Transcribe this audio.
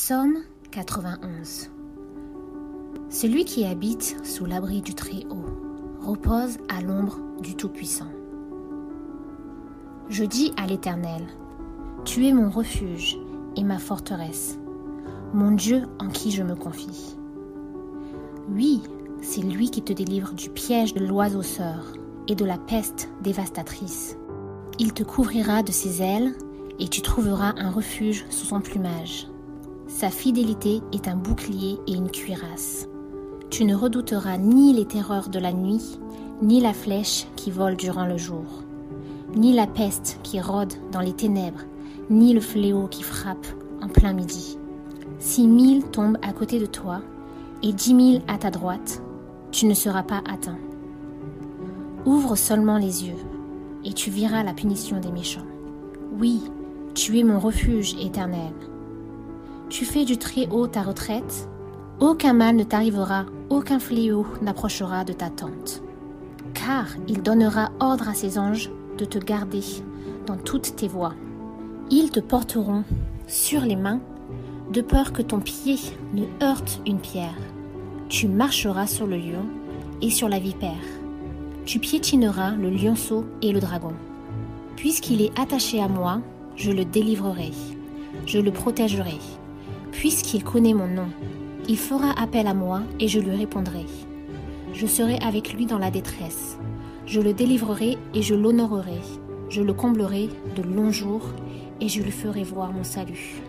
Psaume 91 Celui qui habite sous l'abri du Très-Haut repose à l'ombre du Tout-Puissant. Je dis à l'Éternel, Tu es mon refuge et ma forteresse, mon Dieu en qui je me confie. Oui, c'est lui qui te délivre du piège de l'oiseau sœur et de la peste dévastatrice. Il te couvrira de ses ailes et tu trouveras un refuge sous son plumage. Sa fidélité est un bouclier et une cuirasse. Tu ne redouteras ni les terreurs de la nuit, ni la flèche qui vole durant le jour, ni la peste qui rôde dans les ténèbres, ni le fléau qui frappe en plein midi. Si mille tombent à côté de toi et dix mille à ta droite, tu ne seras pas atteint. Ouvre seulement les yeux et tu verras la punition des méchants. Oui, tu es mon refuge éternel. Tu fais du Très-Haut ta retraite, aucun mal ne t'arrivera, aucun fléau n'approchera de ta tente. Car il donnera ordre à ses anges de te garder dans toutes tes voies. Ils te porteront sur les mains, de peur que ton pied ne heurte une pierre. Tu marcheras sur le lion et sur la vipère. Tu piétineras le lionceau et le dragon. Puisqu'il est attaché à moi, je le délivrerai, je le protégerai. Puisqu'il connaît mon nom, il fera appel à moi et je lui répondrai. Je serai avec lui dans la détresse. Je le délivrerai et je l'honorerai. Je le comblerai de longs jours et je lui ferai voir mon salut.